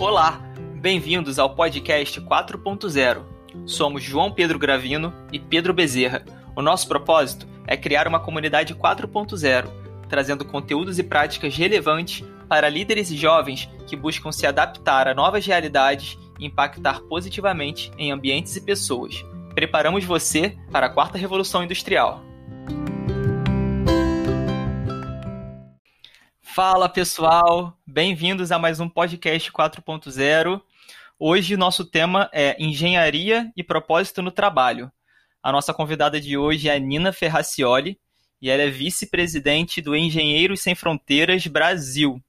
Olá, bem-vindos ao podcast 4.0. Somos João Pedro Gravino e Pedro Bezerra. O nosso propósito é criar uma comunidade 4.0, trazendo conteúdos e práticas relevantes para líderes e jovens que buscam se adaptar a novas realidades e impactar positivamente em ambientes e pessoas. Preparamos você para a quarta revolução industrial. Fala pessoal, bem-vindos a mais um podcast 4.0. Hoje nosso tema é Engenharia e Propósito no Trabalho. A nossa convidada de hoje é a Nina Ferracioli e ela é vice-presidente do Engenheiros Sem Fronteiras Brasil.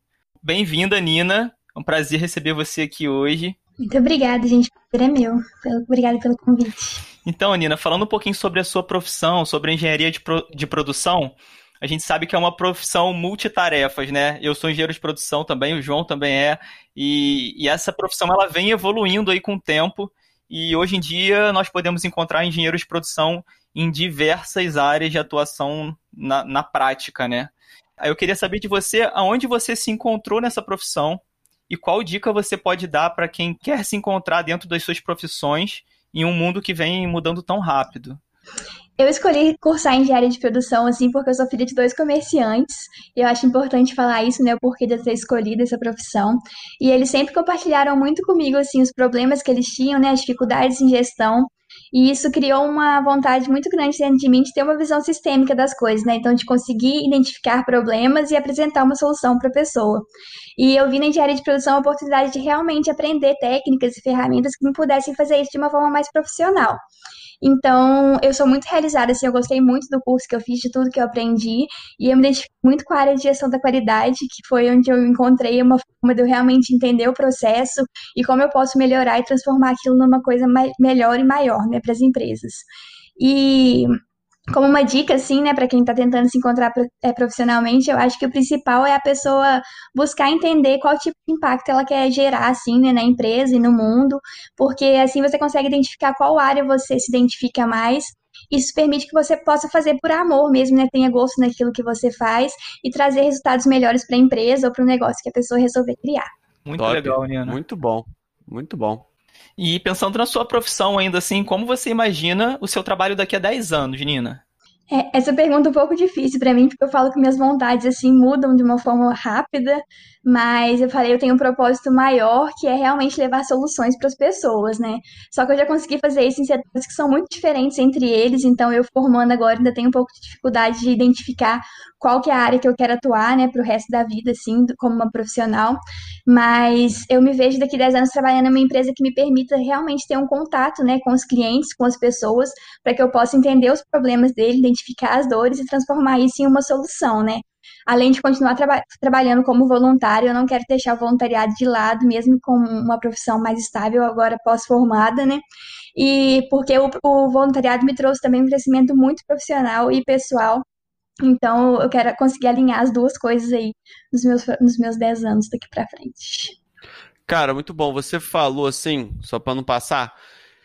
Bem-vinda, Nina. É um prazer receber você aqui hoje. Muito obrigada, gente. O prazer é meu. Obrigada pelo convite. Então, Nina, falando um pouquinho sobre a sua profissão, sobre a engenharia de, pro... de produção, a gente sabe que é uma profissão multitarefas, né? Eu sou engenheiro de produção também, o João também é, e, e essa profissão ela vem evoluindo aí com o tempo, e hoje em dia nós podemos encontrar engenheiros de produção em diversas áreas de atuação na, na prática, né? Eu queria saber de você aonde você se encontrou nessa profissão e qual dica você pode dar para quem quer se encontrar dentro das suas profissões em um mundo que vem mudando tão rápido. Eu escolhi cursar engenharia de produção, assim, porque eu sou filha de dois comerciantes, e eu acho importante falar isso, né, o porquê de eu ter escolhido essa profissão. E eles sempre compartilharam muito comigo, assim, os problemas que eles tinham, né, as dificuldades em gestão, e isso criou uma vontade muito grande dentro de mim de ter uma visão sistêmica das coisas, né? Então, de conseguir identificar problemas e apresentar uma solução para a pessoa. E eu vi na engenharia de produção a oportunidade de realmente aprender técnicas e ferramentas que me pudessem fazer isso de uma forma mais profissional. Então, eu sou muito realizada, assim, eu gostei muito do curso que eu fiz, de tudo que eu aprendi, e eu me identifico muito com a área de gestão da qualidade, que foi onde eu encontrei uma forma de eu realmente entender o processo e como eu posso melhorar e transformar aquilo numa coisa melhor e maior, né, para as empresas. E como uma dica, assim, né, para quem está tentando se encontrar é, profissionalmente, eu acho que o principal é a pessoa buscar entender qual tipo de impacto ela quer gerar, assim, né, na empresa e no mundo, porque assim você consegue identificar qual área você se identifica mais. Isso permite que você possa fazer por amor mesmo, né, tenha gosto naquilo que você faz e trazer resultados melhores para a empresa ou para o negócio que a pessoa resolver criar. Muito Top. legal, Nina. Muito bom, muito bom. E pensando na sua profissão ainda assim, como você imagina o seu trabalho daqui a 10 anos, Nina? É, essa pergunta é um pouco difícil para mim, porque eu falo que minhas vontades assim mudam de uma forma rápida, mas eu falei, eu tenho um propósito maior, que é realmente levar soluções para as pessoas, né? Só que eu já consegui fazer isso em setores que são muito diferentes entre eles, então eu formando agora ainda tenho um pouco de dificuldade de identificar qual que é a área que eu quero atuar, né, para o resto da vida, assim, como uma profissional. Mas eu me vejo daqui a 10 anos trabalhando em uma empresa que me permita realmente ter um contato, né, com os clientes, com as pessoas, para que eu possa entender os problemas dele, identificar as dores e transformar isso em uma solução, né? Além de continuar traba trabalhando como voluntário, eu não quero deixar o voluntariado de lado, mesmo com uma profissão mais estável, agora pós-formada, né? E porque o, o voluntariado me trouxe também um crescimento muito profissional e pessoal então, eu quero conseguir alinhar as duas coisas aí nos meus, nos meus 10 anos daqui para frente. Cara, muito bom. Você falou assim, só para não passar,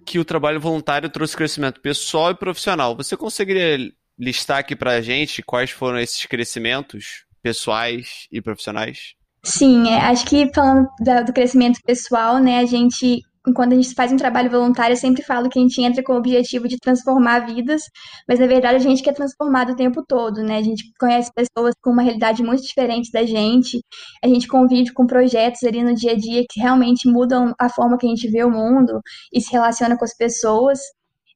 que o trabalho voluntário trouxe crescimento pessoal e profissional. Você conseguiria listar aqui para a gente quais foram esses crescimentos pessoais e profissionais? Sim, é, acho que falando do crescimento pessoal, né, a gente quando a gente faz um trabalho voluntário, eu sempre falo que a gente entra com o objetivo de transformar vidas, mas na verdade a gente quer transformar o tempo todo, né? A gente conhece pessoas com uma realidade muito diferente da gente, a gente convive com projetos ali no dia a dia que realmente mudam a forma que a gente vê o mundo e se relaciona com as pessoas.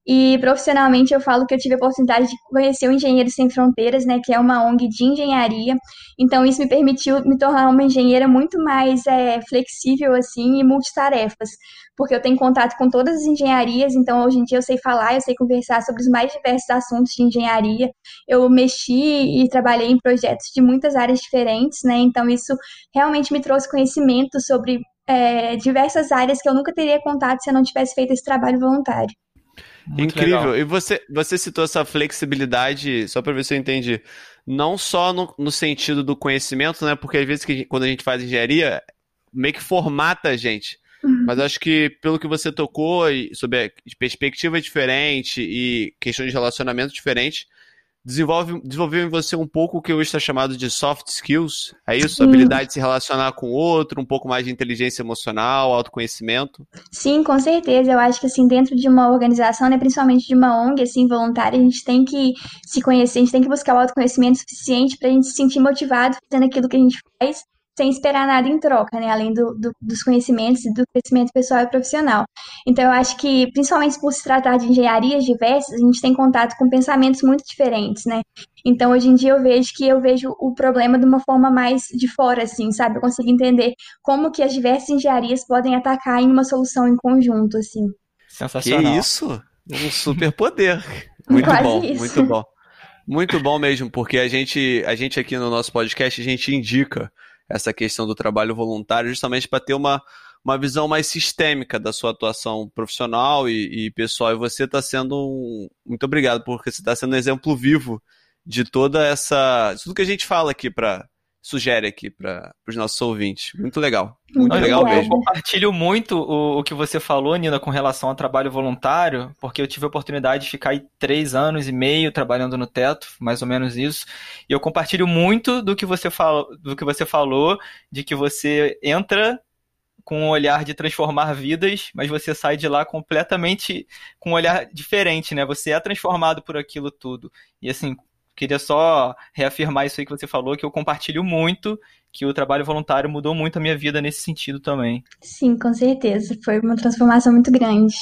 E profissionalmente eu falo que eu tive a oportunidade de conhecer o Engenheiros Sem Fronteiras, né, que é uma ONG de engenharia. Então isso me permitiu me tornar uma engenheira muito mais é, flexível assim e multitarefas, porque eu tenho contato com todas as engenharias. Então hoje em dia eu sei falar, eu sei conversar sobre os mais diversos assuntos de engenharia. Eu mexi e trabalhei em projetos de muitas áreas diferentes, né? Então isso realmente me trouxe conhecimento sobre é, diversas áreas que eu nunca teria contato se eu não tivesse feito esse trabalho voluntário. Muito Incrível. Legal. E você, você citou essa flexibilidade, só para ver se eu entendi, não só no, no, sentido do conhecimento, né? Porque às vezes que, quando a gente faz engenharia, meio que formata a gente. Uhum. Mas acho que pelo que você tocou, sobre a perspectiva diferente e questões de relacionamento diferente, desenvolve, desenvolveu em você um pouco o que hoje está chamado de soft skills. É isso? Sim. Habilidade de se relacionar com o outro, um pouco mais de inteligência emocional, autoconhecimento? Sim, com certeza. Eu acho que assim, dentro de uma organização, né, principalmente de uma ONG assim, voluntária, a gente tem que se conhecer, a gente tem que buscar o autoconhecimento suficiente para a gente se sentir motivado fazendo aquilo que a gente faz sem esperar nada em troca, né? Além do, do, dos conhecimentos e do crescimento pessoal e profissional. Então, eu acho que, principalmente por se tratar de engenharias diversas, a gente tem contato com pensamentos muito diferentes, né? Então, hoje em dia, eu vejo que eu vejo o problema de uma forma mais de fora, assim, sabe? Eu consigo entender como que as diversas engenharias podem atacar em uma solução em conjunto, assim. Sensacional. Que isso? Um superpoder. Muito Quase bom, isso. muito bom. Muito bom mesmo, porque a gente, a gente aqui no nosso podcast, a gente indica essa questão do trabalho voluntário, justamente para ter uma, uma visão mais sistêmica da sua atuação profissional e, e pessoal. E você está sendo um... Muito obrigado, porque você está sendo um exemplo vivo de toda essa. tudo que a gente fala aqui para sugere aqui para os nossos ouvintes. Muito legal. Muito Olha, legal eu, mesmo. Eu compartilho muito o, o, que você falou, Nina, com relação ao trabalho voluntário, porque eu tive a oportunidade de ficar aí três anos e meio trabalhando no teto, mais ou menos isso. E eu compartilho muito do que você, fala, do que você falou, de que você entra com um olhar de transformar vidas, mas você sai de lá completamente com um olhar diferente, né? Você é transformado por aquilo tudo. E assim, queria só reafirmar isso aí que você falou, que eu compartilho muito, que o trabalho voluntário mudou muito a minha vida nesse sentido também. Sim, com certeza. Foi uma transformação muito grande.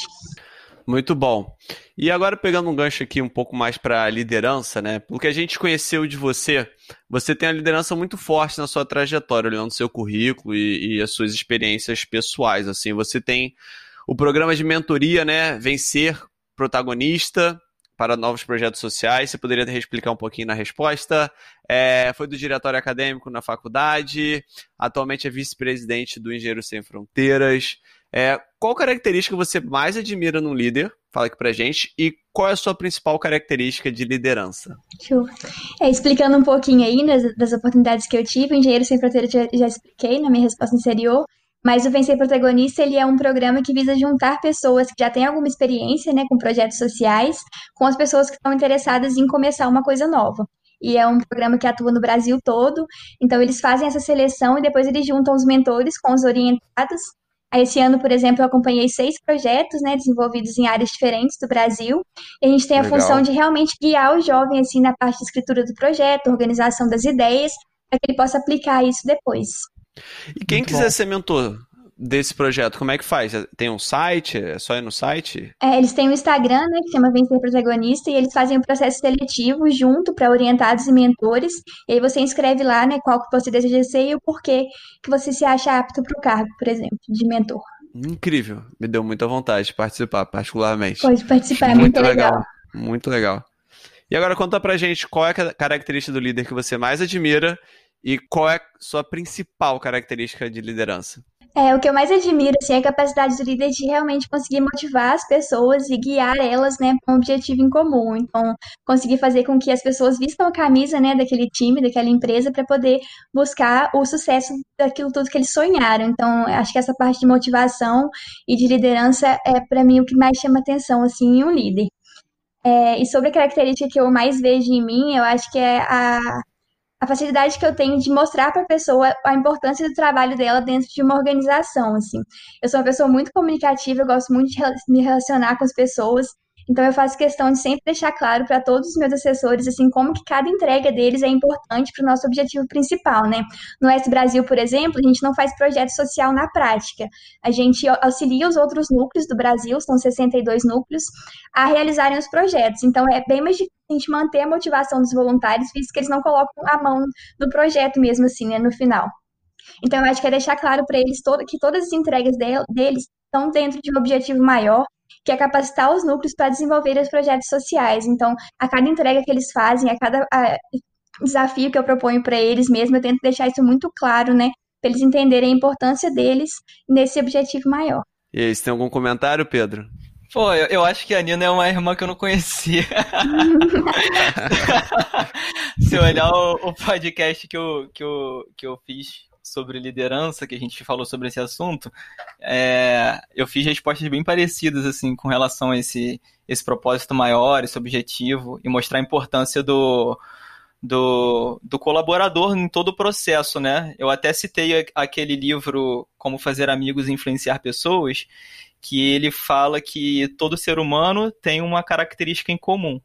Muito bom. E agora pegando um gancho aqui um pouco mais para liderança, né? Porque a gente conheceu de você, você tem a liderança muito forte na sua trajetória, olhando seu currículo e, e as suas experiências pessoais. Assim, você tem o programa de mentoria, né? Vencer protagonista, para novos projetos sociais. Você poderia explicar um pouquinho na resposta? É, foi do diretório acadêmico na faculdade, atualmente é vice-presidente do Engenheiros Sem Fronteiras. É, qual característica você mais admira num líder? Fala aqui pra gente. E qual é a sua principal característica de liderança? Show. É, explicando um pouquinho aí das, das oportunidades que eu tive, Engenheiro Sem Fronteiras já, já expliquei na minha resposta anterior. Mas o Vencer Protagonista, ele é um programa que visa juntar pessoas que já têm alguma experiência, né, com projetos sociais, com as pessoas que estão interessadas em começar uma coisa nova. E é um programa que atua no Brasil todo. Então, eles fazem essa seleção e depois eles juntam os mentores com os orientados. Esse ano, por exemplo, eu acompanhei seis projetos, né, desenvolvidos em áreas diferentes do Brasil. E a gente tem a Legal. função de realmente guiar o jovem, assim, na parte de escritura do projeto, organização das ideias, para que ele possa aplicar isso depois. E quem Muito quiser bom. ser mentor desse projeto, como é que faz? Tem um site? É só ir no site? É, eles têm um Instagram, né, que chama Vencer Protagonista, e eles fazem um processo seletivo junto para orientados e mentores. E aí você inscreve lá, né, qual que você deseja ser e o porquê que você se acha apto para o cargo, por exemplo, de mentor. Incrível, me deu muita vontade de participar, particularmente. Pode participar, é muito, muito legal. legal. Muito legal. E agora conta pra gente qual é a característica do líder que você mais admira e qual é a sua principal característica de liderança? É, o que eu mais admiro assim, é a capacidade do líder de realmente conseguir motivar as pessoas e guiar elas né, para um objetivo em comum. Então, conseguir fazer com que as pessoas vistam a camisa né, daquele time, daquela empresa, para poder buscar o sucesso daquilo tudo que eles sonharam. Então, acho que essa parte de motivação e de liderança é, para mim, o que mais chama atenção assim, em um líder. É, e sobre a característica que eu mais vejo em mim, eu acho que é a a facilidade que eu tenho de mostrar para a pessoa a importância do trabalho dela dentro de uma organização, assim. Eu sou uma pessoa muito comunicativa, eu gosto muito de me relacionar com as pessoas, então eu faço questão de sempre deixar claro para todos os meus assessores assim como que cada entrega deles é importante para o nosso objetivo principal, né? No S Brasil, por exemplo, a gente não faz projeto social na prática. A gente auxilia os outros núcleos do Brasil, são 62 núcleos, a realizarem os projetos. Então é bem mais difícil a gente manter a motivação dos voluntários, visto que eles não colocam a mão no projeto mesmo assim, né, no final. Então, eu acho que é deixar claro para eles todo, que todas as entregas deles estão dentro de um objetivo maior que é capacitar os núcleos para desenvolver os projetos sociais. Então, a cada entrega que eles fazem, a cada a, desafio que eu proponho para eles mesmo, eu tento deixar isso muito claro, né? Para eles entenderem a importância deles nesse objetivo maior. E aí, você tem algum comentário, Pedro? Pô, eu, eu, acho que a Nina é uma irmã que eu não conhecia. Se olhar o, o, podcast que eu, que, eu, que eu fiz sobre liderança, que a gente falou sobre esse assunto, é, eu fiz respostas bem parecidas, assim, com relação a esse, esse propósito maior, esse objetivo, e mostrar a importância do, do, do colaborador em todo o processo, né? Eu até citei aquele livro Como Fazer Amigos e Influenciar Pessoas, que ele fala que todo ser humano tem uma característica em comum.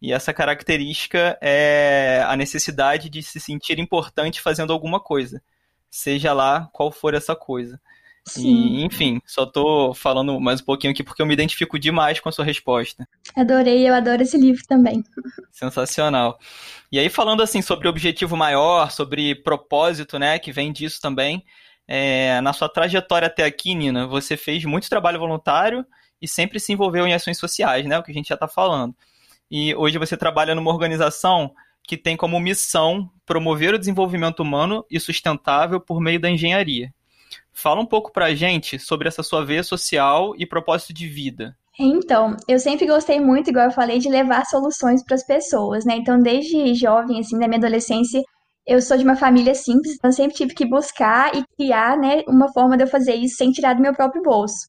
E essa característica é a necessidade de se sentir importante fazendo alguma coisa, seja lá qual for essa coisa. Sim. E, enfim, só tô falando mais um pouquinho aqui porque eu me identifico demais com a sua resposta. Adorei, eu adoro esse livro também. Sensacional. E aí, falando assim sobre objetivo maior, sobre propósito, né, que vem disso também, é, na sua trajetória até aqui, Nina, você fez muito trabalho voluntário e sempre se envolveu em ações sociais, né, o que a gente já está falando. E hoje você trabalha numa organização que tem como missão promover o desenvolvimento humano e sustentável por meio da engenharia. Fala um pouco pra gente sobre essa sua veia social e propósito de vida. Então, eu sempre gostei muito, igual eu falei, de levar soluções para as pessoas, né? Então, desde jovem, assim, na minha adolescência, eu sou de uma família simples, então sempre tive que buscar e criar, né, uma forma de eu fazer isso sem tirar do meu próprio bolso.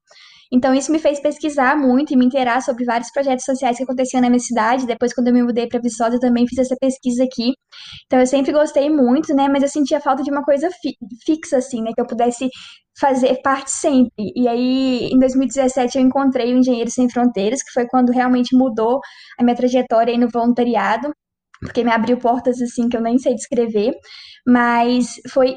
Então, isso me fez pesquisar muito e me inteirar sobre vários projetos sociais que aconteciam na minha cidade. Depois, quando eu me mudei para Viçosa, eu também fiz essa pesquisa aqui. Então, eu sempre gostei muito, né? Mas eu sentia falta de uma coisa fi fixa, assim, né? Que eu pudesse fazer parte sempre. E aí, em 2017, eu encontrei o Engenheiros Sem Fronteiras, que foi quando realmente mudou a minha trajetória no voluntariado porque me abriu portas assim que eu nem sei descrever, mas foi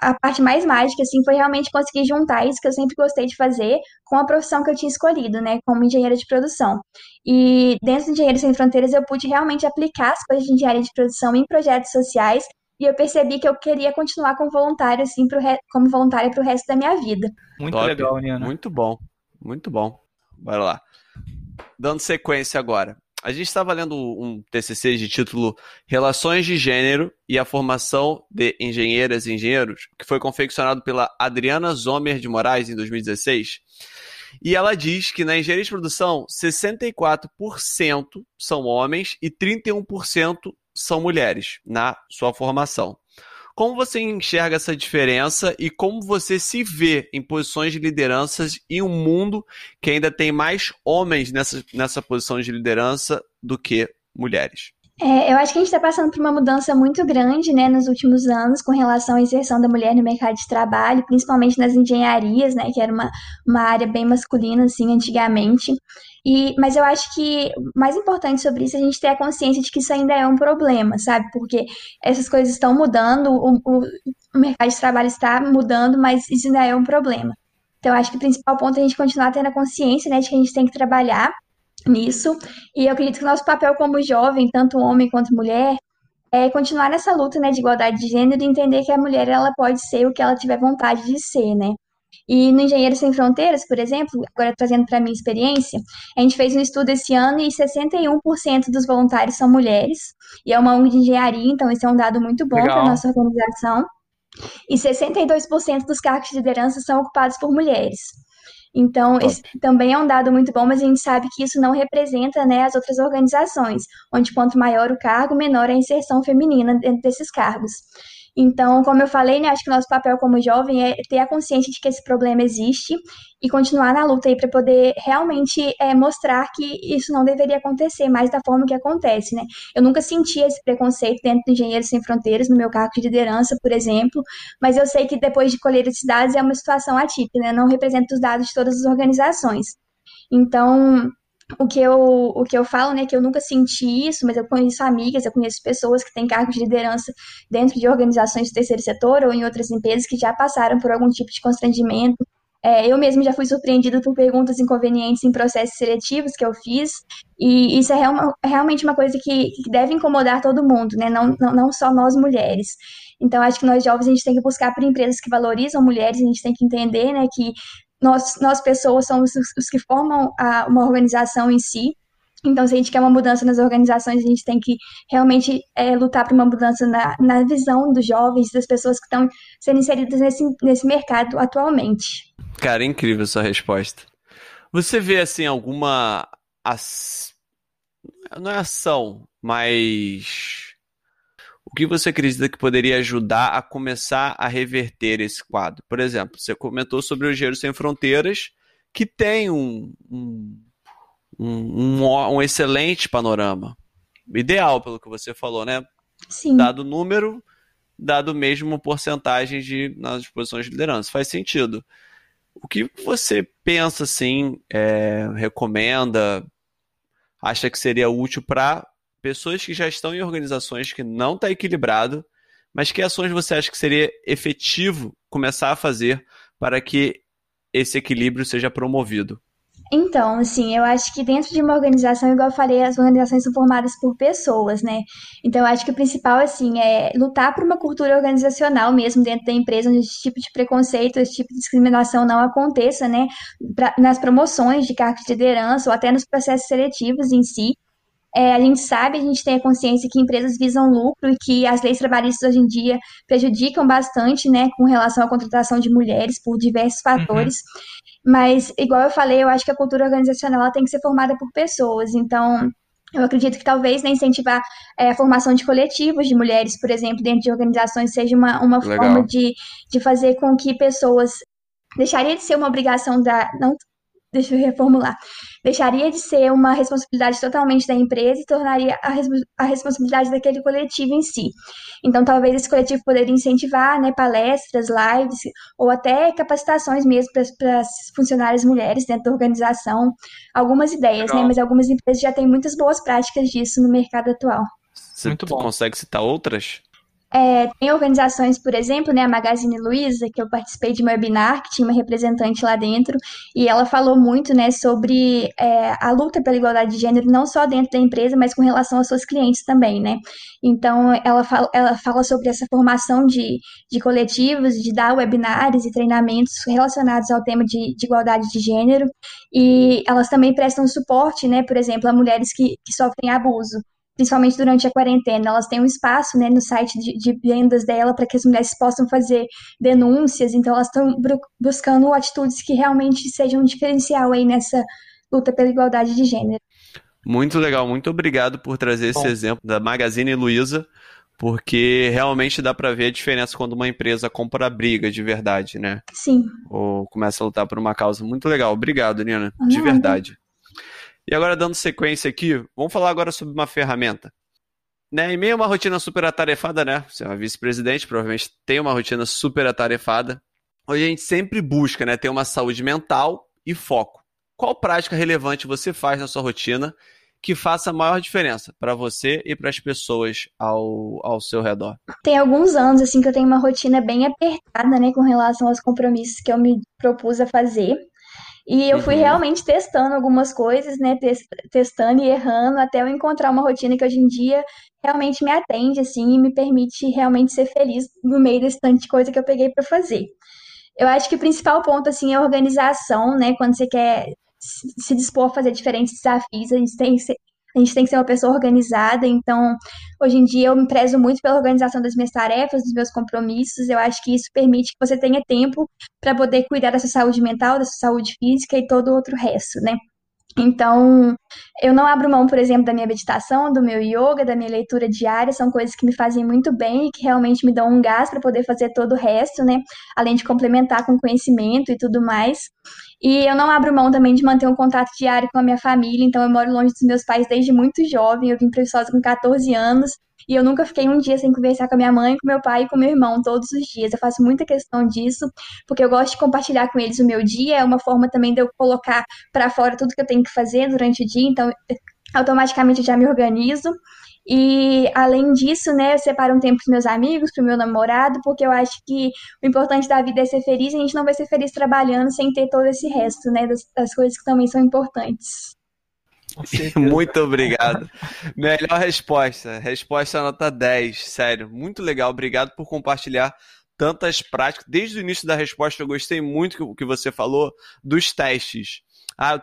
a parte mais mágica assim foi realmente conseguir juntar isso que eu sempre gostei de fazer com a profissão que eu tinha escolhido, né, como engenheira de produção. E dentro do Engenheiros Sem Fronteiras eu pude realmente aplicar as coisas de engenharia de produção em projetos sociais e eu percebi que eu queria continuar como voluntária assim pro re... como voluntária para o resto da minha vida. Muito Top. legal, Nina. Muito bom. Muito bom. Bora lá. Dando sequência agora. A gente estava lendo um TCC de título Relações de Gênero e a Formação de Engenheiras e Engenheiros, que foi confeccionado pela Adriana Zomer de Moraes em 2016. E ela diz que na engenharia de produção, 64% são homens e 31% são mulheres na sua formação. Como você enxerga essa diferença e como você se vê em posições de lideranças em um mundo que ainda tem mais homens nessa, nessa posição de liderança do que mulheres? É, eu acho que a gente está passando por uma mudança muito grande, né, nos últimos anos com relação à inserção da mulher no mercado de trabalho, principalmente nas engenharias, né, que era uma, uma área bem masculina, assim, antigamente. E, mas eu acho que mais importante sobre isso é a gente ter a consciência de que isso ainda é um problema, sabe? Porque essas coisas estão mudando, o, o, o mercado de trabalho está mudando, mas isso ainda é um problema. Então, eu acho que o principal ponto é a gente continuar tendo a consciência, né, de que a gente tem que trabalhar nisso. E eu acredito que o nosso papel como jovem, tanto homem quanto mulher, é continuar nessa luta, né, de igualdade de gênero e entender que a mulher ela pode ser o que ela tiver vontade de ser, né? E no Engenheiros Sem Fronteiras, por exemplo, agora trazendo para a minha experiência, a gente fez um estudo esse ano e 61% dos voluntários são mulheres, e é uma ONG de engenharia, então esse é um dado muito bom para a nossa organização. E 62% dos cargos de liderança são ocupados por mulheres. Então, esse também é um dado muito bom, mas a gente sabe que isso não representa né, as outras organizações, onde quanto maior o cargo, menor a inserção feminina dentro desses cargos. Então, como eu falei, né, acho que nosso papel como jovem é ter a consciência de que esse problema existe e continuar na luta aí para poder realmente é, mostrar que isso não deveria acontecer mais da forma que acontece, né? Eu nunca senti esse preconceito dentro do Engenheiros Sem Fronteiras, no meu cargo de liderança, por exemplo, mas eu sei que depois de colher esses dados é uma situação atípica, né? Não representa os dados de todas as organizações. Então, o que eu, o que eu falo, né, que eu nunca senti isso, mas eu conheço amigas, eu conheço pessoas que têm cargos de liderança dentro de organizações do terceiro setor ou em outras empresas que já passaram por algum tipo de constrangimento. É, eu mesmo já fui surpreendida por perguntas inconvenientes em processos seletivos que eu fiz, e isso é real, realmente uma coisa que, que, deve incomodar todo mundo, né, não, não, não só nós mulheres. Então, acho que nós jovens a gente tem que buscar por empresas que valorizam mulheres, a gente tem que entender, né, que nós, nós pessoas somos os, que formam a, uma organização em si. Então, se a gente quer uma mudança nas organizações, a gente tem que realmente é, lutar por uma mudança na, na visão dos jovens, das pessoas que estão sendo inseridas nesse, nesse mercado atualmente. Cara, incrível sua resposta. Você vê, assim, alguma. Não é ação, mas. O que você acredita que poderia ajudar a começar a reverter esse quadro? Por exemplo, você comentou sobre o Engenheiros Sem Fronteiras, que tem um, um, um, um, excelente panorama. Ideal, pelo que você falou, né? Sim. Dado o número, dado mesmo porcentagem de, nas posições de liderança. Faz sentido. O que você pensa, assim, é, recomenda, acha que seria útil para pessoas que já estão em organizações que não está equilibrado, mas que ações você acha que seria efetivo começar a fazer para que esse equilíbrio seja promovido? Então, assim, eu acho que dentro de uma organização, igual eu falei, as organizações são formadas por pessoas, né? Então, eu acho que o principal, assim, é lutar por uma cultura organizacional mesmo dentro da empresa, onde esse tipo de preconceito, esse tipo de discriminação não aconteça, né? Pra, nas promoções de cargos de liderança ou até nos processos seletivos em si. É, a gente sabe, a gente tem a consciência que empresas visam lucro e que as leis trabalhistas hoje em dia prejudicam bastante, né, com relação à contratação de mulheres por diversos uhum. fatores. Uhum. Mas, igual eu falei, eu acho que a cultura organizacional tem que ser formada por pessoas. Então, eu acredito que talvez né, incentivar é, a formação de coletivos de mulheres, por exemplo, dentro de organizações, seja uma, uma forma de, de fazer com que pessoas. Deixaria de ser uma obrigação da. Não, deixa eu reformular deixaria de ser uma responsabilidade totalmente da empresa e tornaria a, res a responsabilidade daquele coletivo em si. Então, talvez esse coletivo poderia incentivar né, palestras, lives ou até capacitações mesmo para as funcionárias mulheres dentro da organização. Algumas ideias, né, mas algumas empresas já têm muitas boas práticas disso no mercado atual. Você Muito bom. consegue citar outras? É, tem organizações, por exemplo, né, a Magazine Luiza, que eu participei de um webinar, que tinha uma representante lá dentro, e ela falou muito né, sobre é, a luta pela igualdade de gênero, não só dentro da empresa, mas com relação aos seus clientes também, né? Então, ela fala, ela fala sobre essa formação de, de coletivos, de dar webinars e treinamentos relacionados ao tema de, de igualdade de gênero, e elas também prestam suporte, né, por exemplo, a mulheres que, que sofrem abuso principalmente durante a quarentena, elas têm um espaço né, no site de, de vendas dela para que as mulheres possam fazer denúncias, então elas estão buscando atitudes que realmente sejam um diferencial aí nessa luta pela igualdade de gênero. Muito legal, muito obrigado por trazer Bom. esse exemplo da Magazine Luiza, porque realmente dá para ver a diferença quando uma empresa compra a briga de verdade, né? Sim. Ou começa a lutar por uma causa. Muito legal, obrigado, Nina, de verdade. E agora, dando sequência aqui, vamos falar agora sobre uma ferramenta. Né, em meio a uma rotina super atarefada, né? Você é uma vice-presidente, provavelmente tem uma rotina super atarefada. Hoje a gente sempre busca né, ter uma saúde mental e foco. Qual prática relevante você faz na sua rotina que faça a maior diferença para você e para as pessoas ao, ao seu redor? Tem alguns anos assim que eu tenho uma rotina bem apertada, né, com relação aos compromissos que eu me propus a fazer. E eu fui uhum. realmente testando algumas coisas, né? Testando e errando até eu encontrar uma rotina que hoje em dia realmente me atende, assim, e me permite realmente ser feliz no meio desse tanto de coisa que eu peguei para fazer. Eu acho que o principal ponto, assim, é a organização, né? Quando você quer se dispor a fazer diferentes desafios, a gente tem que a gente tem que ser uma pessoa organizada, então hoje em dia eu me prezo muito pela organização das minhas tarefas, dos meus compromissos. Eu acho que isso permite que você tenha tempo para poder cuidar da sua saúde mental, da sua saúde física e todo o outro resto, né? Então, eu não abro mão, por exemplo, da minha meditação, do meu yoga, da minha leitura diária, são coisas que me fazem muito bem e que realmente me dão um gás para poder fazer todo o resto, né? Além de complementar com conhecimento e tudo mais. E eu não abro mão também de manter um contato diário com a minha família, então eu moro longe dos meus pais desde muito jovem, eu vim para Viçosa com 14 anos, e eu nunca fiquei um dia sem conversar com a minha mãe, com meu pai e com meu irmão, todos os dias. Eu faço muita questão disso, porque eu gosto de compartilhar com eles o meu dia, é uma forma também de eu colocar para fora tudo que eu tenho que fazer durante o dia, então automaticamente eu já me organizo. E além disso, né, eu separo um tempo para meus amigos, para o meu namorado, porque eu acho que o importante da vida é ser feliz e a gente não vai ser feliz trabalhando sem ter todo esse resto, né, das, das coisas que também são importantes. Muito obrigado. Melhor resposta. Resposta nota 10. Sério, muito legal. Obrigado por compartilhar tantas práticas. Desde o início da resposta, eu gostei muito do que você falou dos testes. Ah,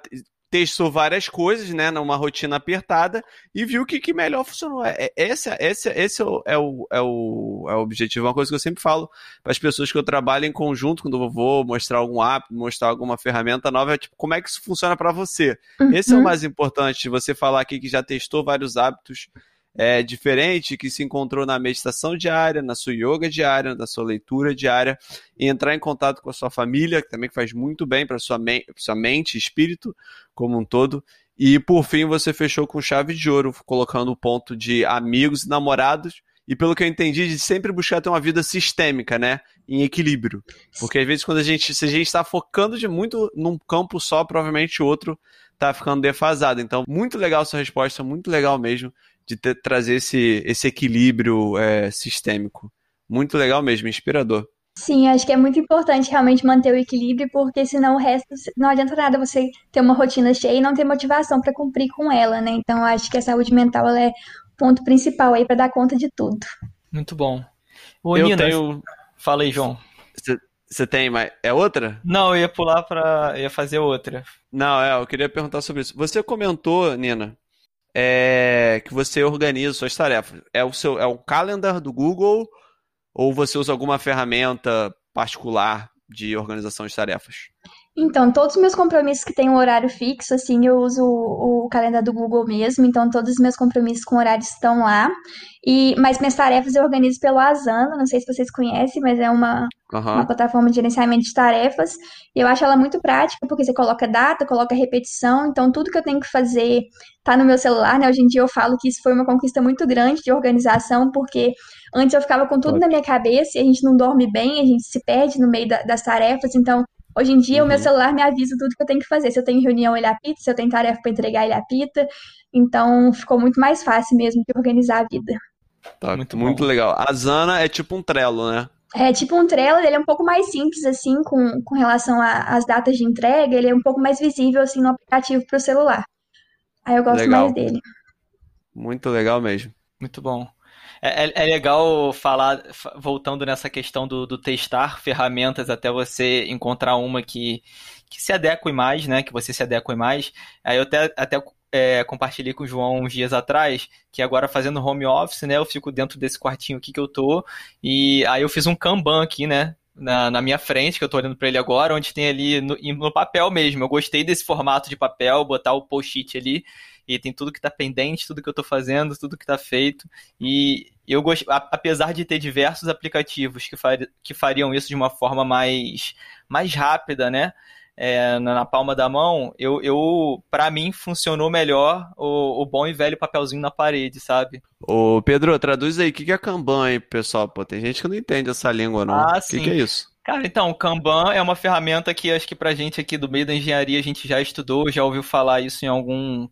testou várias coisas, né, numa rotina apertada e viu o que, que melhor funcionou. É, é, esse, esse, esse é, o, é, o, é, o, é o objetivo. Uma coisa que eu sempre falo para as pessoas que eu trabalho em conjunto, quando eu vou mostrar algum app, mostrar alguma ferramenta nova, é tipo, como é que isso funciona para você? Uhum. Esse é o mais importante, você falar aqui que já testou vários hábitos é, diferente que se encontrou na meditação diária, na sua yoga diária, na sua leitura diária, e entrar em contato com a sua família, que também faz muito bem para sua, me sua mente espírito como um todo. E por fim, você fechou com chave de ouro, colocando o ponto de amigos e namorados. E pelo que eu entendi, de sempre buscar ter uma vida sistêmica, né? Em equilíbrio. Porque às vezes, quando a gente, se a gente está focando de muito num campo só, provavelmente o outro tá ficando defasado. Então, muito legal sua resposta, muito legal mesmo de ter, trazer esse, esse equilíbrio é, sistêmico. Muito legal mesmo, inspirador. Sim, acho que é muito importante realmente manter o equilíbrio, porque senão o resto não adianta nada você ter uma rotina cheia e não ter motivação para cumprir com ela, né? Então acho que a saúde mental é o ponto principal aí para dar conta de tudo. Muito bom. Ô, eu Nina, tenho... fala aí, João. Você tem, mas é outra? Não, eu ia pular para, ia fazer outra. Não, é, eu queria perguntar sobre isso. Você comentou, Nina, é, que você organiza suas tarefas. É o seu, é o calendar do Google ou você usa alguma ferramenta particular de organização de tarefas? Então, todos os meus compromissos que têm um horário fixo, assim, eu uso o, o calendário do Google mesmo, então todos os meus compromissos com horário estão lá. E, mas minhas tarefas eu organizo pelo Asana, não sei se vocês conhecem, mas é uma, uhum. uma plataforma de gerenciamento de tarefas. E eu acho ela muito prática, porque você coloca data, coloca repetição, então tudo que eu tenho que fazer tá no meu celular, né? Hoje em dia eu falo que isso foi uma conquista muito grande de organização, porque antes eu ficava com tudo na minha cabeça e a gente não dorme bem, a gente se perde no meio da, das tarefas, então Hoje em dia, uhum. o meu uhum. celular me avisa tudo que eu tenho que fazer. Se eu tenho reunião, ele apita. Se eu tenho tarefa para entregar, ele apita. Então, ficou muito mais fácil mesmo de organizar a vida. Tá, muito, muito legal. A Zana é tipo um Trello, né? É tipo um Trello, ele é um pouco mais simples, assim, com, com relação às datas de entrega. Ele é um pouco mais visível, assim, no aplicativo para o celular. Aí eu gosto legal. mais dele. Muito legal mesmo. Muito bom. É, é, é, legal falar, voltando nessa questão do, do, testar ferramentas até você encontrar uma que, que se adeque mais, né? Que você se adeque mais. Aí eu até, até é, compartilhei com o João uns dias atrás, que agora fazendo home office, né? Eu fico dentro desse quartinho aqui que eu tô. E aí eu fiz um Kanban aqui, né? Na, na, minha frente, que eu tô olhando para ele agora, onde tem ali no, no, papel mesmo. Eu gostei desse formato de papel, botar o post-it ali e tem tudo que está pendente, tudo que eu estou fazendo, tudo que está feito. E eu gosto, apesar de ter diversos aplicativos que, far, que fariam isso de uma forma mais, mais rápida, né? É, na, palma da mão, eu, eu para mim funcionou melhor o, o, bom e velho papelzinho na parede, sabe? Ô Pedro, traduz aí, o que, que é Kanban aí, pessoal? Pô, tem gente que não entende essa língua, não. Ah, o que, que é isso? Cara, então, o Kanban é uma ferramenta que acho que pra gente aqui do meio da engenharia a gente já estudou, já ouviu falar isso em algum,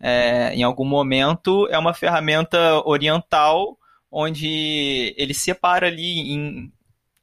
é, em algum momento. É uma ferramenta oriental onde ele separa ali em,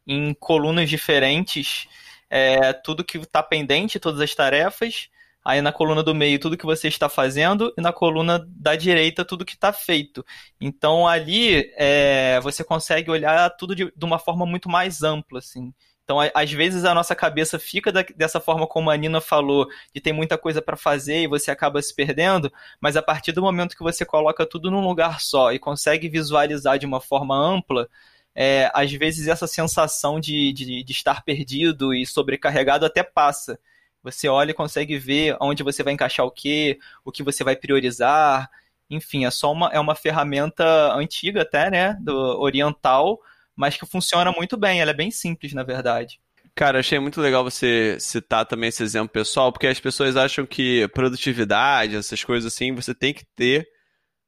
em colunas diferentes é, tudo que está pendente, todas as tarefas. Aí na coluna do meio, tudo que você está fazendo, e na coluna da direita, tudo que está feito. Então ali é, você consegue olhar tudo de, de uma forma muito mais ampla. Assim. Então, às vezes a nossa cabeça fica da, dessa forma como a Nina falou, de ter muita coisa para fazer e você acaba se perdendo, mas a partir do momento que você coloca tudo num lugar só e consegue visualizar de uma forma ampla, é, às vezes essa sensação de, de, de estar perdido e sobrecarregado até passa. Você olha e consegue ver onde você vai encaixar o que, o que você vai priorizar. Enfim, é só uma, é uma ferramenta antiga até, né, do oriental, mas que funciona muito bem. Ela é bem simples, na verdade. Cara, achei muito legal você citar também esse exemplo pessoal, porque as pessoas acham que produtividade, essas coisas assim, você tem que ter,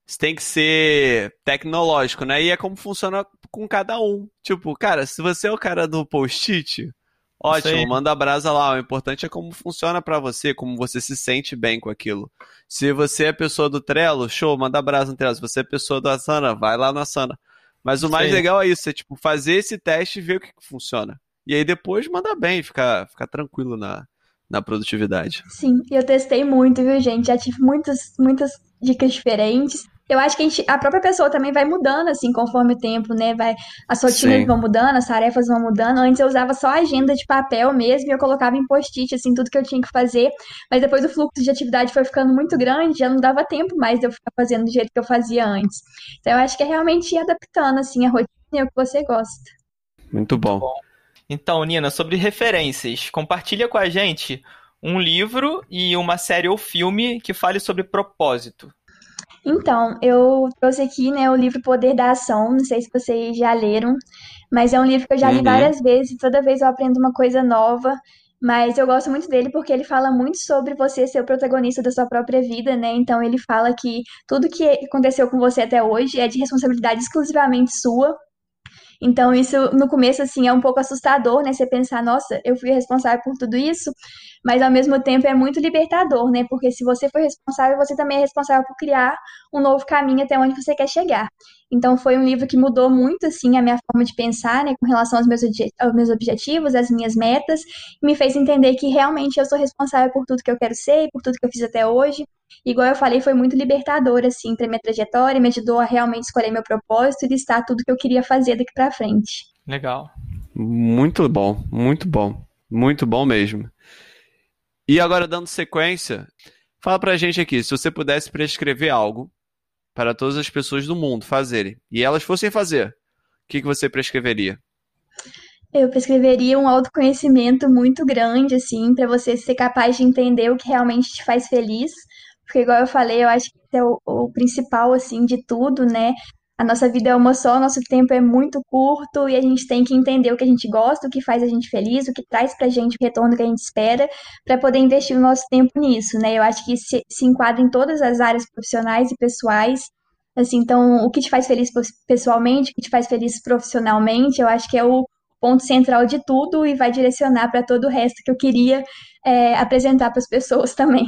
você tem que ser tecnológico, né? E é como funciona com cada um. Tipo, cara, se você é o cara do post-it, ótimo, manda a brasa lá. O importante é como funciona para você, como você se sente bem com aquilo. Se você é pessoa do Trello, show, manda a brasa no Trello. Se você é pessoa do Asana, vai lá no Asana. Mas o mais Sim. legal é isso, é tipo fazer esse teste e ver o que, que funciona. E aí depois mandar bem, ficar, ficar tranquilo na, na produtividade. Sim, eu testei muito, viu, gente? Já tive muitas, muitas dicas diferentes eu acho que a, gente, a, própria pessoa também vai mudando, assim, conforme o tempo, né? Vai, as rotinas Sim. vão mudando, as tarefas vão mudando. Antes eu usava só agenda de papel mesmo e eu colocava em post-it, assim, tudo que eu tinha que fazer. Mas depois o fluxo de atividade foi ficando muito grande, já não dava tempo mais de eu ficar fazendo do jeito que eu fazia antes. Então eu acho que é realmente ir adaptando, assim, a rotina e o que você gosta. Muito bom. Muito bom. Então, Nina, sobre referências, compartilha com a gente um livro e uma série ou filme que fale sobre propósito. Então, eu trouxe aqui, né, o livro Poder da Ação, não sei se vocês já leram, mas é um livro que eu já li uhum. várias vezes, toda vez eu aprendo uma coisa nova, mas eu gosto muito dele porque ele fala muito sobre você ser o protagonista da sua própria vida, né? Então ele fala que tudo que aconteceu com você até hoje é de responsabilidade exclusivamente sua, então, isso no começo, assim, é um pouco assustador, né? Você pensar, nossa, eu fui responsável por tudo isso, mas ao mesmo tempo é muito libertador, né? Porque se você foi responsável, você também é responsável por criar um novo caminho até onde você quer chegar. Então, foi um livro que mudou muito, assim, a minha forma de pensar, né? Com relação aos meus, aos meus objetivos, às minhas metas, e me fez entender que realmente eu sou responsável por tudo que eu quero ser, por tudo que eu fiz até hoje. Igual eu falei, foi muito libertador, assim, pra minha trajetória, me ajudou a realmente escolher meu propósito e listar tudo que eu queria fazer daqui pra frente. Legal. Muito bom, muito bom. Muito bom mesmo. E agora, dando sequência, fala pra gente aqui, se você pudesse prescrever algo para todas as pessoas do mundo fazerem, e elas fossem fazer, o que, que você prescreveria? Eu prescreveria um autoconhecimento muito grande, assim, para você ser capaz de entender o que realmente te faz feliz, porque, igual eu falei, eu acho que é o, o principal, assim, de tudo, né? A nossa vida é uma só, nosso tempo é muito curto e a gente tem que entender o que a gente gosta, o que faz a gente feliz, o que traz pra gente o retorno que a gente espera, para poder investir o nosso tempo nisso, né? Eu acho que se, se enquadra em todas as áreas profissionais e pessoais. Assim, então, o que te faz feliz pessoalmente, o que te faz feliz profissionalmente, eu acho que é o ponto central de tudo e vai direcionar para todo o resto que eu queria é, apresentar para as pessoas também.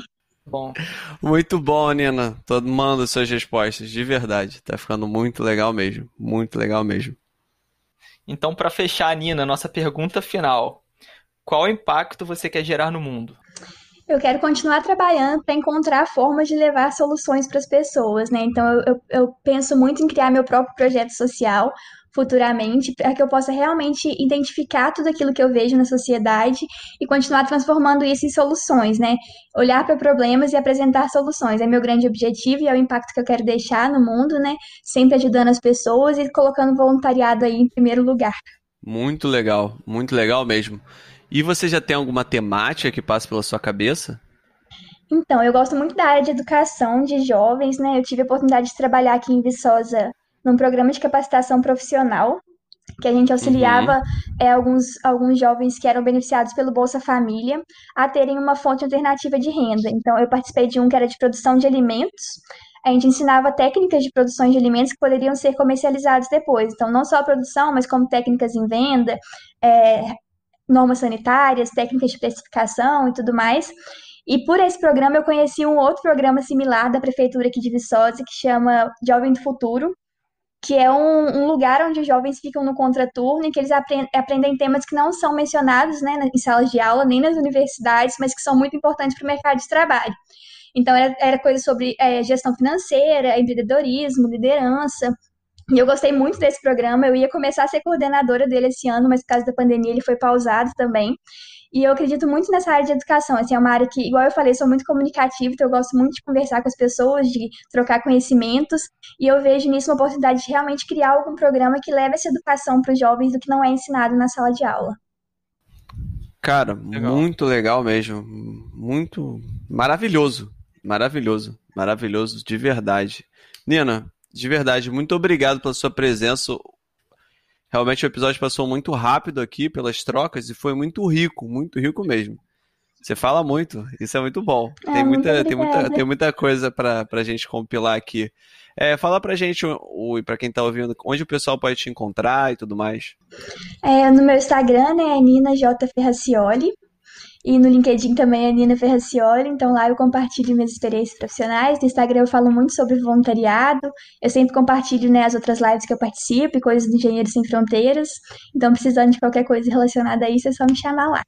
Bom. Muito bom, Nina. Todo mundo suas respostas, de verdade. Tá ficando muito legal mesmo. Muito legal mesmo. Então, para fechar, Nina, nossa pergunta final. Qual impacto você quer gerar no mundo? Eu quero continuar trabalhando para encontrar formas de levar soluções para as pessoas, né? Então, eu, eu, eu penso muito em criar meu próprio projeto social, futuramente, para que eu possa realmente identificar tudo aquilo que eu vejo na sociedade e continuar transformando isso em soluções, né? Olhar para problemas e apresentar soluções. É meu grande objetivo e é o impacto que eu quero deixar no mundo, né? Sempre ajudando as pessoas e colocando voluntariado aí em primeiro lugar. Muito legal, muito legal mesmo. E você já tem alguma temática que passa pela sua cabeça? Então, eu gosto muito da área de educação de jovens, né? Eu tive a oportunidade de trabalhar aqui em Viçosa num programa de capacitação profissional, que a gente auxiliava uhum. é, alguns, alguns jovens que eram beneficiados pelo Bolsa Família a terem uma fonte alternativa de renda. Então, eu participei de um que era de produção de alimentos. A gente ensinava técnicas de produção de alimentos que poderiam ser comercializados depois. Então, não só a produção, mas como técnicas em venda, é, normas sanitárias, técnicas de precificação e tudo mais. E por esse programa eu conheci um outro programa similar da prefeitura aqui de Viçosa, que chama Jovem do Futuro, que é um, um, lugar onde os jovens ficam no contraturno e que eles aprendem, aprendem temas que não são mencionados né, em salas de aula, nem nas universidades, mas que são muito importantes para o mercado de trabalho. Então, era, era coisa sobre é, gestão financeira, empreendedorismo, liderança. E eu gostei muito desse programa. Eu ia começar a ser coordenadora dele esse ano, mas por causa da pandemia ele foi pausado também. E eu acredito muito nessa área de educação. Assim, é uma área que, igual eu falei, sou muito comunicativa, então eu gosto muito de conversar com as pessoas, de trocar conhecimentos. E eu vejo nisso uma oportunidade de realmente criar algum programa que leve essa educação para os jovens do que não é ensinado na sala de aula. Cara, legal. muito legal mesmo. Muito maravilhoso. Maravilhoso. Maravilhoso, de verdade. Nina, de verdade, muito obrigado pela sua presença. Realmente o episódio passou muito rápido aqui pelas trocas e foi muito rico, muito rico mesmo. Você fala muito, isso é muito bom. É, tem, muita, tem, muita, tem muita coisa pra, pra gente compilar aqui. É, fala pra gente, pra quem tá ouvindo, onde o pessoal pode te encontrar e tudo mais. É, no meu Instagram, né, é Nina J. Ferracioli. E no LinkedIn também é Nina Ferracioli, então lá eu compartilho minhas experiências profissionais. No Instagram eu falo muito sobre voluntariado. Eu sempre compartilho né, as outras lives que eu participo e coisas do Engenheiros Sem Fronteiras. Então, precisando de qualquer coisa relacionada a isso, é só me chamar lá.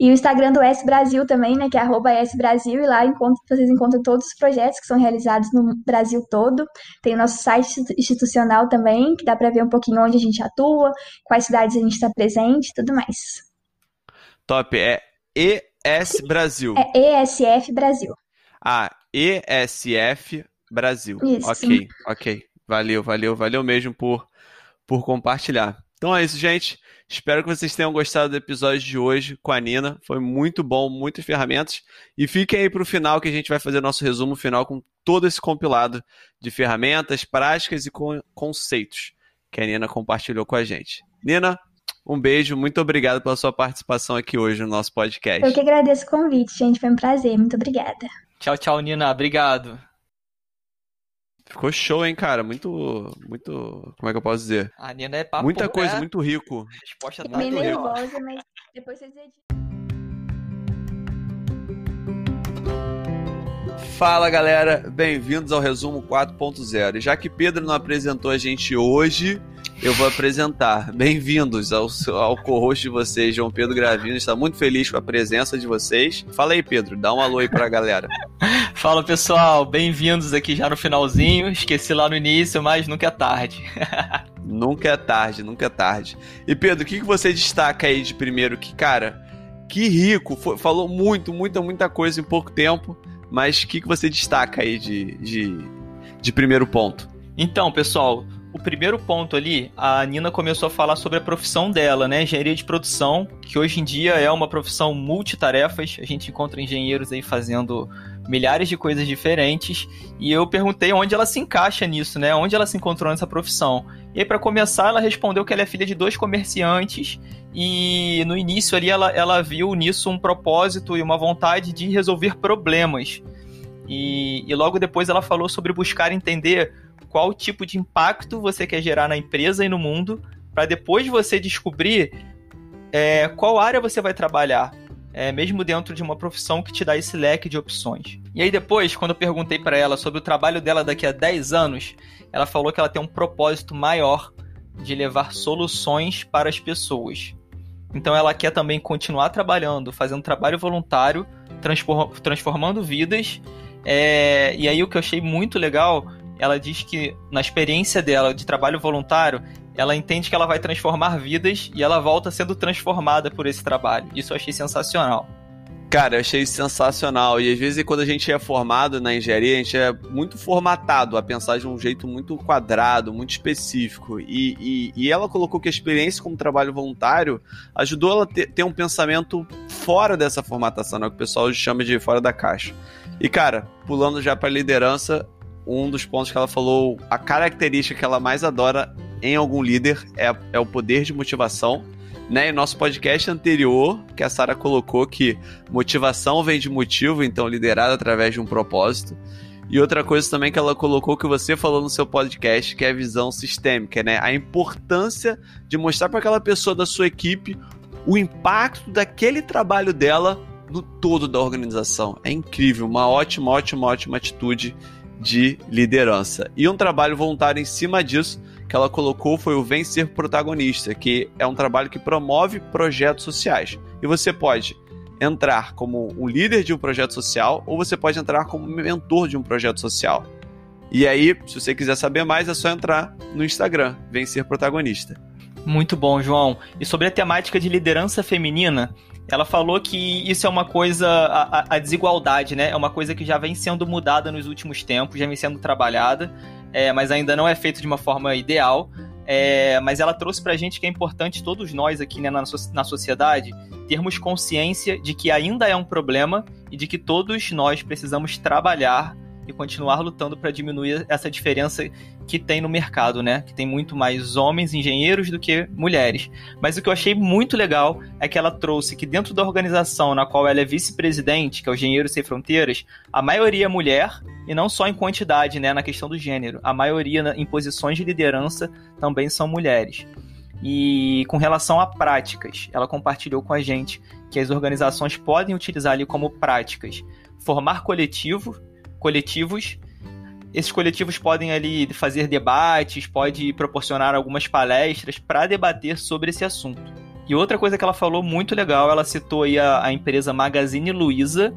E o Instagram do S Brasil também, né, que é arroba S Brasil, e lá encontro, vocês encontram todos os projetos que são realizados no Brasil todo. Tem o nosso site institucional também, que dá para ver um pouquinho onde a gente atua, quais cidades a gente está presente tudo mais. Top. É ES Brasil. É ESF Brasil. Ah, ESF Brasil. Isso. Ok, ok. Valeu, valeu, valeu mesmo por, por compartilhar. Então é isso, gente. Espero que vocês tenham gostado do episódio de hoje com a Nina. Foi muito bom, muitas ferramentas. E fiquem aí para o final que a gente vai fazer nosso resumo final com todo esse compilado de ferramentas, práticas e conceitos que a Nina compartilhou com a gente. Nina, um beijo, muito obrigado pela sua participação aqui hoje no nosso podcast. Eu que agradeço o convite, gente. Foi um prazer. Muito obrigada. Tchau, tchau, Nina. Obrigado. Ficou show, hein, cara? Muito, muito. Como é que eu posso dizer? A Nina é papo Muita coisa, é... muito rico. A resposta tá Fico meio nervosa, mas depois vocês editam. Fala galera, bem-vindos ao resumo 4.0. Já que Pedro não apresentou a gente hoje, eu vou apresentar. Bem-vindos ao, ao co-host de vocês, João Pedro Gravino. Está muito feliz com a presença de vocês. Fala aí, Pedro, dá um alô aí pra galera. Fala pessoal, bem-vindos aqui já no finalzinho. Esqueci lá no início, mas nunca é tarde. nunca é tarde, nunca é tarde. E Pedro, o que, que você destaca aí de primeiro? Que, cara, que rico, foi, falou muito, muita, muita coisa em pouco tempo. Mas o que, que você destaca aí de, de, de primeiro ponto? Então, pessoal, o primeiro ponto ali, a Nina começou a falar sobre a profissão dela, né? Engenharia de produção, que hoje em dia é uma profissão multitarefas. A gente encontra engenheiros aí fazendo milhares de coisas diferentes. E eu perguntei onde ela se encaixa nisso, né? Onde ela se encontrou nessa profissão. E aí, para começar, ela respondeu que ela é filha de dois comerciantes. E no início ali, ela, ela viu nisso um propósito e uma vontade de resolver problemas. E, e logo depois ela falou sobre buscar entender qual tipo de impacto você quer gerar na empresa e no mundo, para depois você descobrir é, qual área você vai trabalhar, é, mesmo dentro de uma profissão que te dá esse leque de opções. E aí depois, quando eu perguntei para ela sobre o trabalho dela daqui a 10 anos, ela falou que ela tem um propósito maior de levar soluções para as pessoas. Então ela quer também continuar trabalhando, fazendo trabalho voluntário, transformando vidas. É, e aí o que eu achei muito legal ela diz que na experiência dela de trabalho voluntário, ela entende que ela vai transformar vidas e ela volta sendo transformada por esse trabalho. Isso eu achei sensacional. Cara, eu achei sensacional. E às vezes, quando a gente é formado na engenharia, a gente é muito formatado a pensar de um jeito muito quadrado, muito específico. E, e, e ela colocou que a experiência como trabalho voluntário ajudou ela a ter, ter um pensamento fora dessa formatação, né? o que o pessoal chama de fora da caixa. E, cara, pulando já para liderança, um dos pontos que ela falou, a característica que ela mais adora em algum líder é, é o poder de motivação. Né, em nosso podcast anterior, que a Sara colocou que motivação vem de motivo, então liderado através de um propósito. E outra coisa também que ela colocou que você falou no seu podcast, que é a visão sistêmica, né? A importância de mostrar para aquela pessoa da sua equipe o impacto daquele trabalho dela no todo da organização. É incrível, uma ótima, ótima, ótima atitude de liderança. E um trabalho voluntário em cima disso que ela colocou foi o Vencer Protagonista, que é um trabalho que promove projetos sociais. E você pode entrar como um líder de um projeto social ou você pode entrar como mentor de um projeto social. E aí, se você quiser saber mais, é só entrar no Instagram, Vencer Protagonista. Muito bom, João. E sobre a temática de liderança feminina, ela falou que isso é uma coisa, a, a, desigualdade, né? É uma coisa que já vem sendo mudada nos últimos tempos, já vem sendo trabalhada, é, mas ainda não é feito de uma forma ideal. É, mas ela trouxe pra gente que é importante todos nós aqui né, na, na sociedade termos consciência de que ainda é um problema e de que todos nós precisamos trabalhar e continuar lutando para diminuir essa diferença que tem no mercado, né? Que tem muito mais homens engenheiros do que mulheres. Mas o que eu achei muito legal é que ela trouxe que dentro da organização na qual ela é vice-presidente, que é o Engenheiros Sem Fronteiras, a maioria é mulher e não só em quantidade, né, na questão do gênero. A maioria em posições de liderança também são mulheres. E com relação a práticas, ela compartilhou com a gente que as organizações podem utilizar ali como práticas formar coletivo, coletivos. Esses coletivos podem ali fazer debates, pode proporcionar algumas palestras para debater sobre esse assunto. E outra coisa que ela falou muito legal, ela citou aí a, a empresa Magazine Luiza,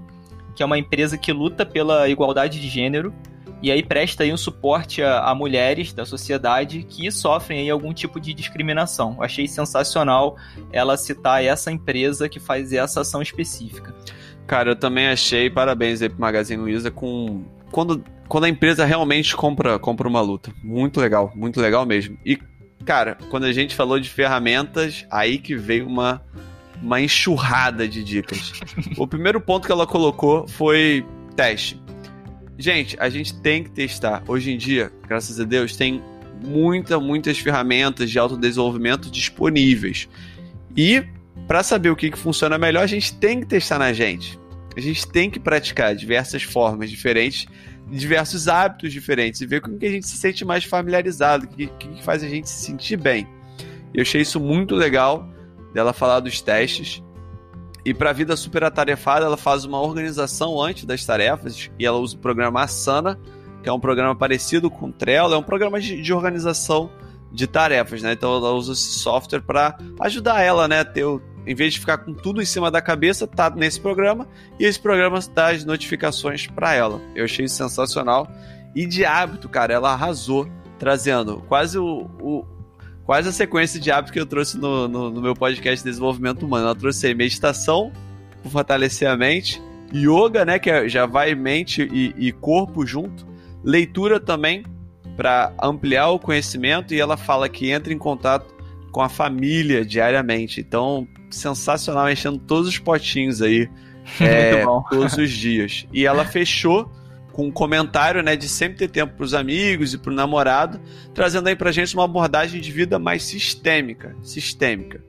que é uma empresa que luta pela igualdade de gênero e aí presta aí um suporte a, a, mulheres da sociedade que sofrem aí algum tipo de discriminação. Eu achei sensacional ela citar essa empresa que faz essa ação específica. Cara, eu também achei, parabéns aí pro Magazine Luiza com quando, quando a empresa realmente compra, compra uma luta. Muito legal, muito legal mesmo. E cara, quando a gente falou de ferramentas, aí que veio uma, uma enxurrada de dicas. o primeiro ponto que ela colocou foi teste. Gente, a gente tem que testar. Hoje em dia, graças a Deus, tem muita, muitas ferramentas de autodesenvolvimento disponíveis. E para saber o que, que funciona melhor, a gente tem que testar na gente. A gente tem que praticar diversas formas diferentes, diversos hábitos diferentes e ver com que a gente se sente mais familiarizado, o que, que faz a gente se sentir bem. Eu achei isso muito legal dela falar dos testes. E para a vida super atarefada, ela faz uma organização antes das tarefas e ela usa o programa Asana, que é um programa parecido com o Trello, é um programa de, de organização de tarefas, né? Então ela usa esse software para ajudar ela, né, a ter em vez de ficar com tudo em cima da cabeça, tá nesse programa e esse programa dá as notificações para ela. Eu achei sensacional. E de hábito, cara, ela arrasou, trazendo quase o, o quase a sequência de hábitos que eu trouxe no, no, no, meu podcast de desenvolvimento humano. Ela trouxe aí meditação, fortalecer a mente, yoga, né, que é, já vai mente e, e corpo junto, leitura também, para ampliar o conhecimento, e ela fala que entra em contato com a família diariamente. Então, sensacional, enchendo todos os potinhos aí é, todos os dias. E ela fechou com um comentário, né, de sempre ter tempo para os amigos e para o namorado, trazendo aí para gente uma abordagem de vida mais sistêmica, sistêmica.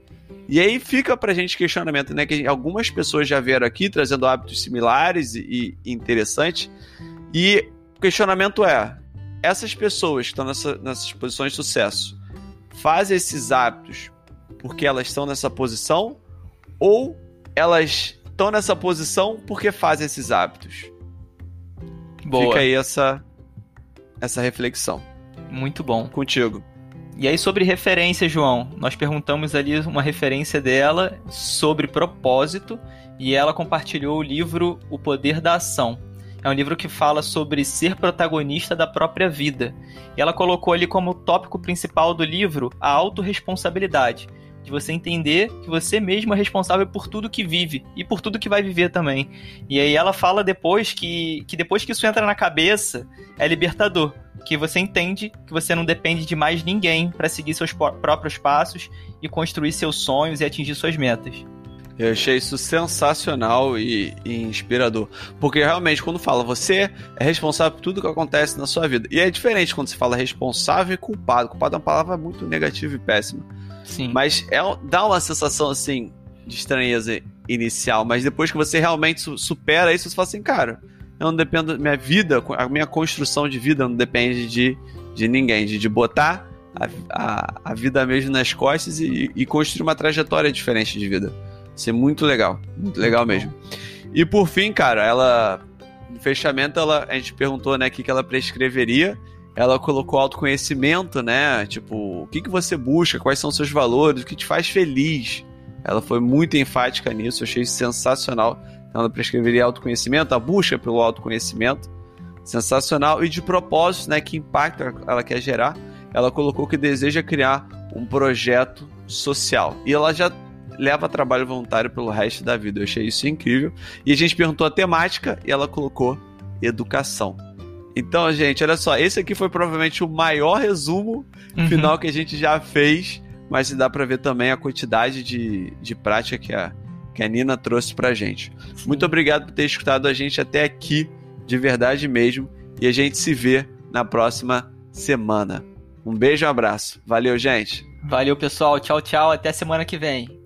E aí fica para gente questionamento, né, que algumas pessoas já vieram aqui trazendo hábitos similares e, e interessantes. E o questionamento é: essas pessoas que estão nessa, nessas posições de sucesso fazem esses hábitos porque elas estão nessa posição ou elas estão nessa posição porque fazem esses hábitos? Boa. Fica aí essa, essa reflexão. Muito bom. Contigo. E aí, sobre referência, João, nós perguntamos ali uma referência dela sobre propósito e ela compartilhou o livro O Poder da Ação. É um livro que fala sobre ser protagonista da própria vida. E ela colocou ali como tópico principal do livro a autorresponsabilidade de você entender que você mesmo é responsável por tudo que vive e por tudo que vai viver também. E aí ela fala depois que, que depois que isso entra na cabeça, é libertador. Que você entende que você não depende de mais ninguém para seguir seus próprios passos e construir seus sonhos e atingir suas metas. Eu achei isso sensacional e, e, inspirador. Porque realmente, quando fala você é responsável por tudo que acontece na sua vida. E é diferente quando se fala responsável e culpado. Culpado é uma palavra muito negativa e péssima. Sim. Mas é, dá uma sensação assim de estranheza inicial. Mas depois que você realmente supera isso, você fala assim, cara, eu não dependo. Minha vida, a minha construção de vida não depende de, de ninguém. De, de botar a, a, a vida mesmo nas costas e, e construir uma trajetória diferente de vida. Isso é muito legal. Muito legal mesmo. E por fim, cara, ela. No fechamento, ela, a gente perguntou, né, o que, que ela prescreveria. Ela colocou autoconhecimento, né? Tipo, o que, que você busca, quais são os seus valores, o que te faz feliz. Ela foi muito enfática nisso, eu achei sensacional. Então, ela prescreveria autoconhecimento, a busca pelo autoconhecimento. Sensacional. E de propósito, né? Que impacto ela quer gerar. Ela colocou que deseja criar um projeto social. E ela já leva trabalho voluntário pelo resto da vida. Eu achei isso incrível. E a gente perguntou a temática e ela colocou educação. Então, gente, olha só, esse aqui foi provavelmente o maior resumo uhum. final que a gente já fez, mas dá para ver também a quantidade de, de prática que a, que a Nina trouxe pra gente. Sim. Muito obrigado por ter escutado a gente até aqui, de verdade mesmo, e a gente se vê na próxima semana. Um beijo e um abraço. Valeu, gente. Valeu, pessoal. Tchau, tchau. Até semana que vem.